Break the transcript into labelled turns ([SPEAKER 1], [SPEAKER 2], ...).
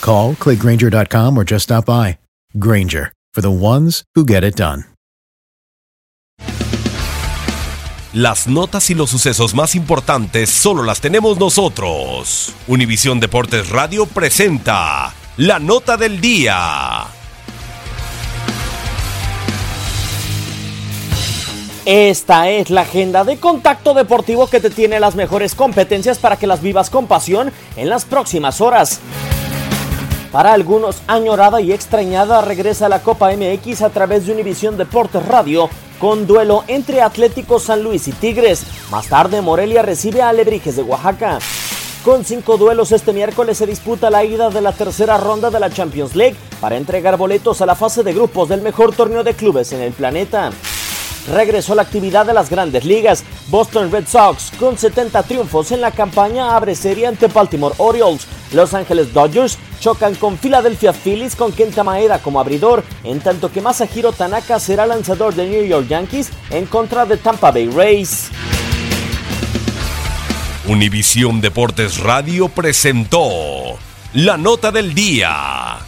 [SPEAKER 1] Call, clickgranger.com, or just stop by. Granger, for the ones who get it done.
[SPEAKER 2] Las notas y los sucesos más importantes solo las tenemos nosotros. Univisión Deportes Radio presenta la nota del día.
[SPEAKER 3] Esta es la agenda de contacto deportivo que te tiene las mejores competencias para que las vivas con pasión en las próximas horas. Para algunos, añorada y extrañada regresa a la Copa MX a través de Univisión Deportes Radio con duelo entre Atlético San Luis y Tigres. Más tarde, Morelia recibe a Alebrijes de Oaxaca. Con cinco duelos este miércoles se disputa la ida de la tercera ronda de la Champions League para entregar boletos a la fase de grupos del mejor torneo de clubes en el planeta regresó la actividad de las grandes ligas. Boston Red Sox, con 70 triunfos en la campaña, abre serie ante Baltimore Orioles. Los Angeles Dodgers chocan con Philadelphia Phillies con Kenta Maeda como abridor, en tanto que Masahiro Tanaka será lanzador de New York Yankees en contra de Tampa Bay Rays.
[SPEAKER 2] Univisión Deportes Radio presentó la nota del día.